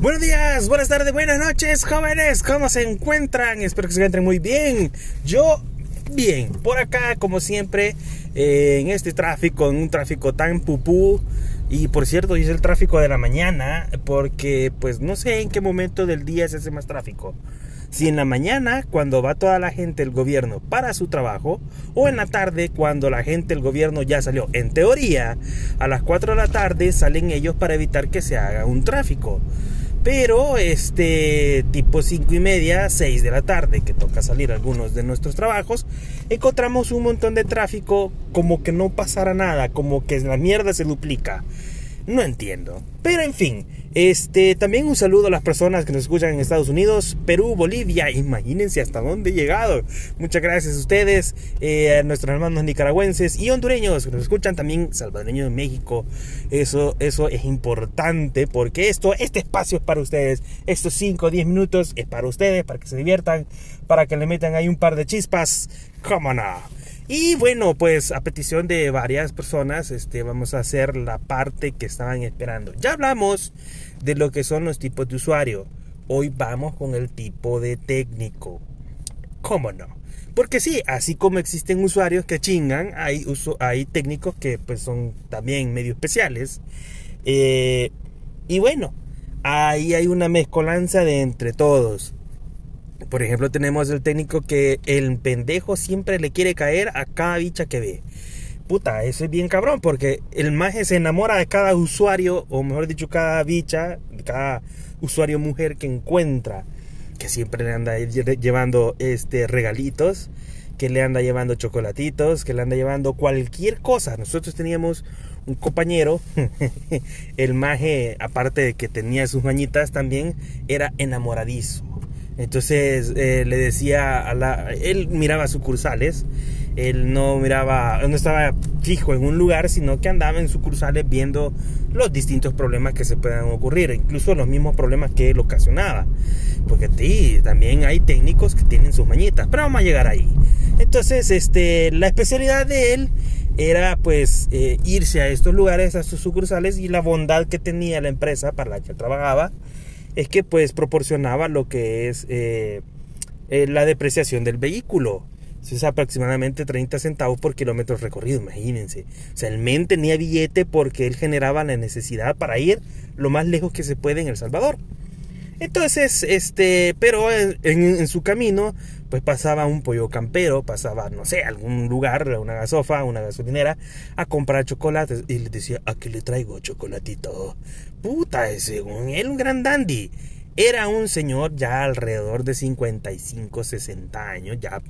Buenos días, buenas tardes, buenas noches, jóvenes. ¿Cómo se encuentran? Espero que se encuentren muy bien. Yo, bien. Por acá, como siempre, eh, en este tráfico, en un tráfico tan pupú. Y por cierto, es el tráfico de la mañana, porque pues no sé en qué momento del día se hace más tráfico. Si en la mañana, cuando va toda la gente del gobierno para su trabajo, o en la tarde, cuando la gente del gobierno ya salió. En teoría, a las 4 de la tarde salen ellos para evitar que se haga un tráfico. Pero este tipo 5 y media, 6 de la tarde, que toca salir algunos de nuestros trabajos, encontramos un montón de tráfico como que no pasara nada, como que la mierda se duplica. No entiendo. Pero en fin, este, también un saludo a las personas que nos escuchan en Estados Unidos, Perú, Bolivia. Imagínense hasta dónde he llegado. Muchas gracias a ustedes, eh, a nuestros hermanos nicaragüenses y hondureños que nos escuchan también, salvadoreños de México. Eso, eso es importante porque esto, este espacio es para ustedes. Estos 5 o 10 minutos es para ustedes, para que se diviertan, para que le metan ahí un par de chispas. ¿Cómo no? Y bueno, pues a petición de varias personas, este, vamos a hacer la parte que estaban esperando. Ya hablamos de lo que son los tipos de usuario. Hoy vamos con el tipo de técnico. ¿Cómo no? Porque sí, así como existen usuarios que chingan, hay, hay técnicos que pues son también medio especiales. Eh, y bueno, ahí hay una mezcolanza de entre todos. Por ejemplo, tenemos el técnico que el pendejo siempre le quiere caer a cada bicha que ve. Puta, eso es bien cabrón, porque el maje se enamora de cada usuario, o mejor dicho, cada bicha, cada usuario mujer que encuentra, que siempre le anda llevando este regalitos, que le anda llevando chocolatitos, que le anda llevando cualquier cosa. Nosotros teníamos un compañero, el maje, aparte de que tenía sus mañitas, también era enamoradizo entonces eh, le decía a la... Él miraba sucursales, él no miraba, no estaba fijo en un lugar, sino que andaba en sucursales viendo los distintos problemas que se puedan ocurrir, incluso los mismos problemas que él ocasionaba. Porque sí, también hay técnicos que tienen sus mañitas, pero vamos a llegar ahí. Entonces, este, la especialidad de él era pues eh, irse a estos lugares, a sus sucursales y la bondad que tenía la empresa para la que trabajaba es que pues proporcionaba lo que es eh, eh, la depreciación del vehículo. Es aproximadamente 30 centavos por kilómetro recorrido, imagínense. O sea, el men tenía billete porque él generaba la necesidad para ir lo más lejos que se puede en El Salvador. Entonces, este, pero en, su camino, pues pasaba un pollo campero, pasaba, no sé, algún lugar, una gasofa, una gasolinera, a comprar chocolates. Y le decía, ¿a qué le traigo chocolatito? Puta, según él, un gran dandy. Era un señor ya alrededor de 55, 60 años, ya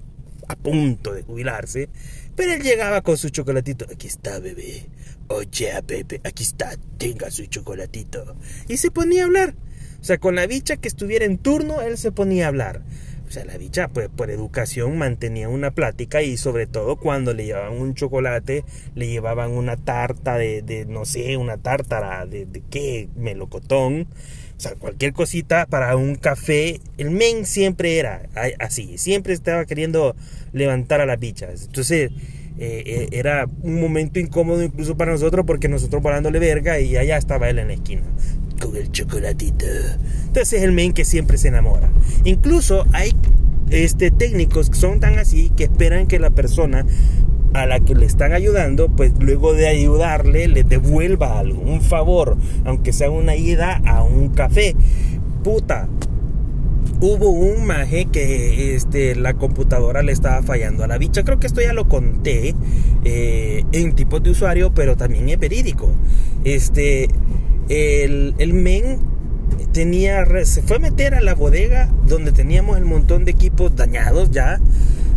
a punto de jubilarse. Pero él llegaba con su chocolatito. Aquí está, bebé. Oye, bebé, aquí está, tenga su chocolatito. Y se ponía a hablar. O sea, con la bicha que estuviera en turno, él se ponía a hablar. O sea, la bicha, pues, por educación mantenía una plática y sobre todo cuando le llevaban un chocolate, le llevaban una tarta de, de no sé, una tártara de, de qué, melocotón. O sea, cualquier cosita para un café. El men siempre era así, siempre estaba queriendo levantar a las bichas. Entonces, eh, eh, era un momento incómodo incluso para nosotros porque nosotros parándole verga y allá estaba él en la esquina con el chocolatito. Entonces es el men que siempre se enamora. Incluso hay este, técnicos que son tan así que esperan que la persona a la que le están ayudando, pues luego de ayudarle, le devuelva algo, un favor, aunque sea una ida a un café. Puta, hubo un maje que este, la computadora le estaba fallando a la bicha. Creo que esto ya lo conté eh, en tipos de usuario, pero también es verídico. Este, el, men tenía, se fue a meter a la bodega donde teníamos el montón de equipos dañados ya.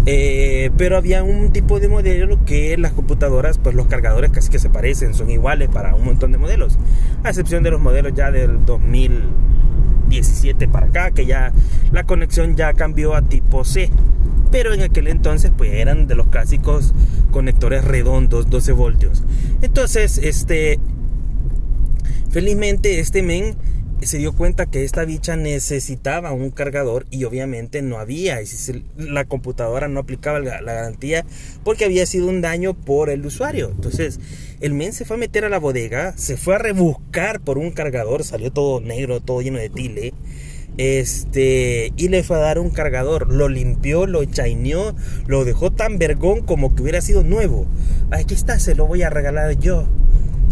Eh, pero había un tipo de modelo que las computadoras, pues los cargadores casi que se parecen, son iguales para un montón de modelos. A excepción de los modelos ya del 2017 para acá, que ya la conexión ya cambió a tipo C. Pero en aquel entonces pues eran de los clásicos conectores redondos, 12 voltios. Entonces, este, Felizmente este men se dio cuenta que esta bicha necesitaba un cargador y obviamente no había. Y si la computadora no aplicaba la, garantía porque había sido un daño por el usuario. Entonces, el men se fue a meter a la bodega, se fue a rebuscar por un cargador, salió todo negro, todo lleno de tile. Este, y le fue a dar un cargador. Lo limpió, lo chaineó, lo dejó tan vergón como que hubiera sido nuevo. Aquí está, se lo voy a regalar yo.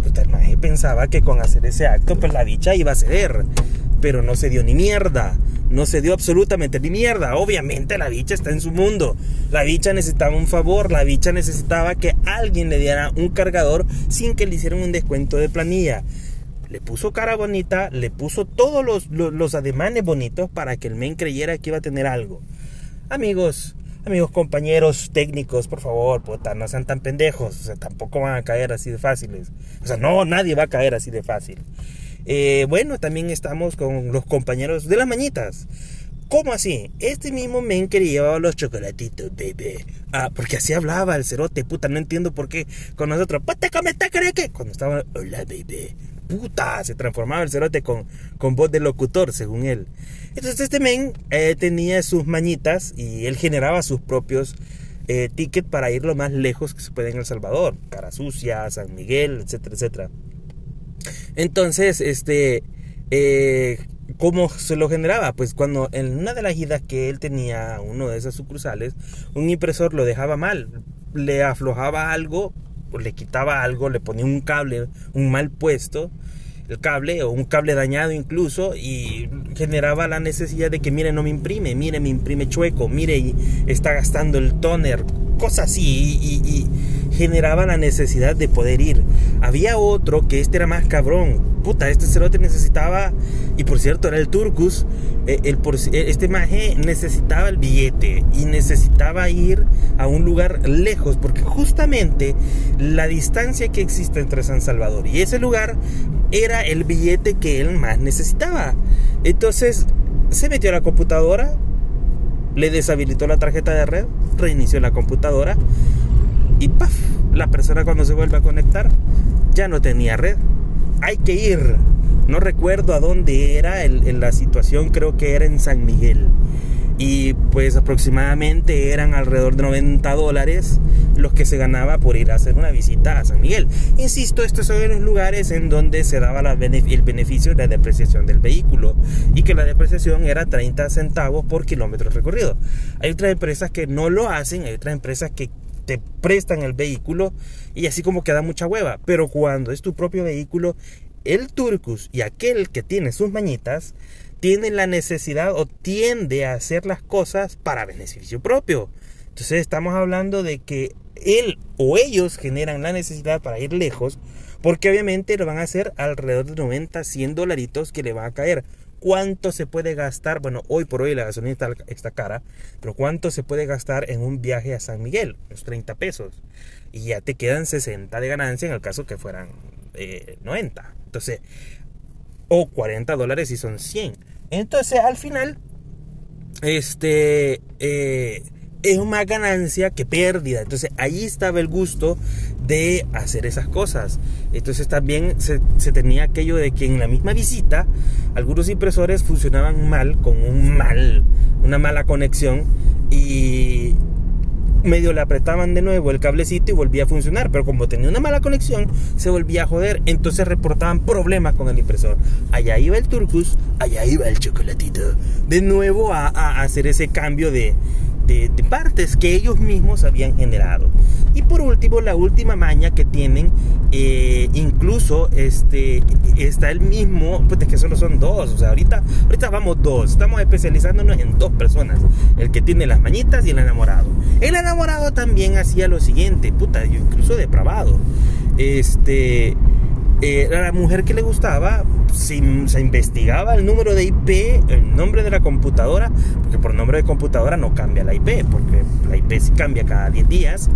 Pues el pensaba que con hacer ese acto, pues la bicha iba a ceder. Pero no se dio ni mierda. No se dio absolutamente ni mierda. Obviamente la bicha está en su mundo. La bicha necesitaba un favor. La bicha necesitaba que alguien le diera un cargador sin que le hicieran un descuento de planilla. Le puso cara bonita, le puso todos los, los ademanes bonitos para que el men creyera que iba a tener algo. Amigos, amigos compañeros técnicos, por favor, puta, no sean tan pendejos, o sea, tampoco van a caer así de fáciles. O sea, no, nadie va a caer así de fácil. Eh, bueno, también estamos con los compañeros de las mañitas. ¿Cómo así? Este mismo men que llevaba los chocolatitos, baby. Ah, porque así hablaba el cerote, puta, no entiendo por qué con nosotros, puta, come está que Cuando estaba, hola, baby. Se transformaba el cerote con, con voz de locutor, según él. Entonces este men eh, tenía sus mañitas y él generaba sus propios eh, tickets para ir lo más lejos que se puede en El Salvador. Cara Sucia, San Miguel, etcétera, etcétera. Entonces, este, eh, ¿cómo se lo generaba? Pues cuando en una de las idas que él tenía, uno de esas sucursales, un impresor lo dejaba mal, le aflojaba algo, le quitaba algo, le ponía un cable, un mal puesto el cable o un cable dañado incluso y generaba la necesidad de que mire no me imprime, mire me imprime chueco, mire está gastando el toner, cosas así y, generaba la necesidad de poder ir. Había otro que este era más cabrón, puta, este cerote necesitaba y por cierto era el Turcus, eh, el, eh, este maje necesitaba el billete y necesitaba ir a un lugar lejos porque justamente la distancia que existe entre San Salvador y ese lugar era el billete que él más necesitaba. Entonces se metió a la computadora, le deshabilitó la tarjeta de red, reinició la computadora y ¡paf! La persona cuando se vuelve a conectar ya no tenía red. Hay que ir. No recuerdo a dónde era en la situación, creo que era en San Miguel y pues aproximadamente eran alrededor de 90 dólares los que se ganaba por ir a hacer una visita a San Miguel. Insisto, estos son los lugares en donde se daba el beneficio de la depreciación del vehículo y que la depreciación era 30 centavos por kilómetro recorrido. Hay otras empresas que no lo hacen, hay otras empresas que te prestan el vehículo y así como queda mucha hueva, pero cuando es tu propio vehículo, el Turcus y aquel que tiene sus mañitas, tiene la necesidad o tiende a hacer las cosas para beneficio propio. Entonces estamos hablando de que él o ellos generan la necesidad para ir lejos, porque obviamente lo van a hacer alrededor de 90, 100 dolaritos que le van a caer. ¿Cuánto se puede gastar? Bueno, hoy por hoy la gasolina está, cara, pero ¿cuánto se puede gastar en un viaje a San Miguel? Unos 30 pesos. Y ya te quedan 60 de ganancia en el caso que fueran 90. Eh, Entonces, o 40 dólares si son 100. Entonces al final, este, eh, es más ganancia que pérdida. Entonces ahí estaba el gusto de hacer esas cosas. Entonces también se, se, tenía aquello de que en la misma visita algunos impresores funcionaban mal, con un mal, una mala conexión y medio le apretaban de nuevo el cablecito y volvía a funcionar, pero como tenía una mala conexión, se volvía a joder, entonces reportaban problemas con el impresor. Allá iba el Turcus, allá iba el chocolatito, de nuevo a, a hacer ese cambio de, de, partes que ellos mismos habían generado. Y por último, la última maña que tienen, eh, incluso este, está el mismo, pues es que solo son dos, o sea, ahorita, ahorita vamos dos, estamos especializándonos en dos personas, el que tiene las mañitas y el enamorado. El enamorado también hacía lo siguiente, puta, yo incluso depravado. Este, eh, la mujer que le gustaba, se, se, investigaba el número de IP, el nombre de la computadora, porque por nombre de computadora no cambia la IP, porque la IP sí cambia cada 10 días,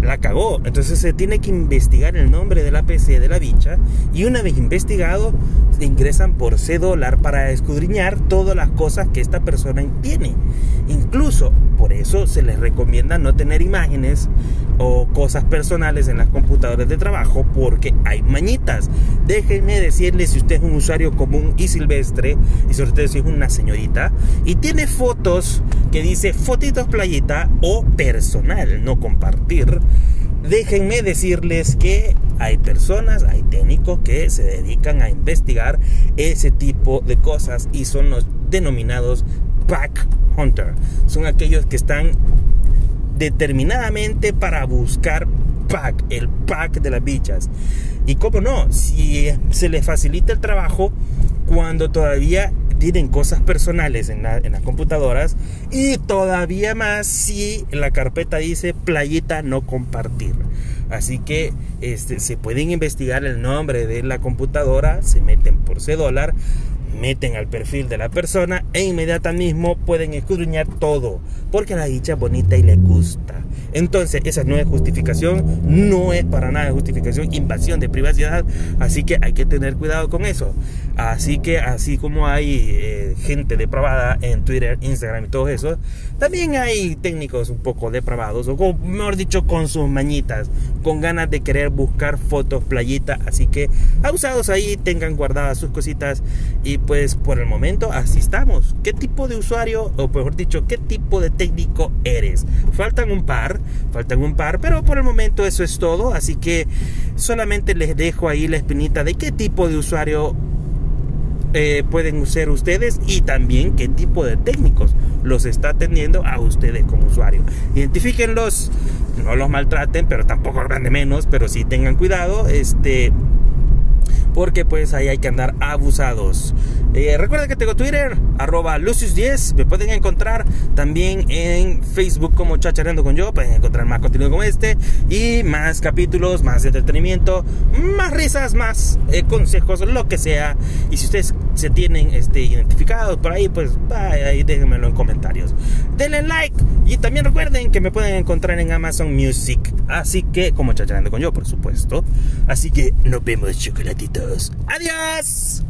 la cagó. Entonces se tiene que investigar el nombre de la PC de la bicha, y una vez investigado, ingresan por C dólar para escudriñar todas las cosas que esta persona tiene. Incluso por eso se les recomienda no tener imágenes o cosas personales en las computadoras de trabajo porque hay mañitas. Déjenme decirles si usted es un usuario común y silvestre, y sobre todo si es una señorita, y tiene fotos que dice fotitos playita o personal, no compartir, déjenme decirles que hay personas, hay técnicos que se dedican a investigar ese tipo de cosas y son los denominados pack hunter. Son aquellos que están determinadamente para buscar pack, el pack de las bichas. Y cómo no, si se les facilita el trabajo cuando todavía tienen cosas personales en, en, las computadoras y todavía más si la carpeta dice playita no compartir. Así que este, se pueden investigar el nombre de la computadora, se meten por C dólar, meten al perfil de la persona e inmediatamente pueden escudriñar todo, porque la dicha es bonita y le gusta. Entonces, esa no es justificación, no es para nada justificación, invasión de privacidad, así que hay que tener cuidado con eso. Así que, así como hay eh, gente depravada en Twitter, Instagram y todo eso, también hay técnicos un poco depravados, o mejor dicho, con sus mañitas, con ganas de querer buscar fotos playita, así que abusados ahí, tengan guardadas sus cositas y pues por el momento así estamos. ¿Qué tipo de usuario, o mejor dicho, qué tipo de técnico eres? Faltan un par, faltan un par, pero por el momento eso es todo, así que solamente les dejo ahí la espinita de qué tipo de usuario eh, pueden ser ustedes y también qué tipo de técnicos los está atendiendo a ustedes como usuario. Identifíquenlos, no los maltraten, pero tampoco hagan de menos, pero sí tengan cuidado, este porque pues ahí hay que andar abusados. Eh, recuerden que tengo Twitter, arroba Lucius10, me pueden encontrar también en Facebook como Chachareando con yo, pueden encontrar más contenido como este y más capítulos, más entretenimiento, más risas, más eh, consejos, lo que sea. Y si ustedes se tienen este, identificados por ahí, pues ahí déjenmelo en comentarios. Denle like y también recuerden que me pueden encontrar en Amazon Music, así que como Chachareando con yo, por supuesto. Así que nos vemos chocolatitos. Adiós.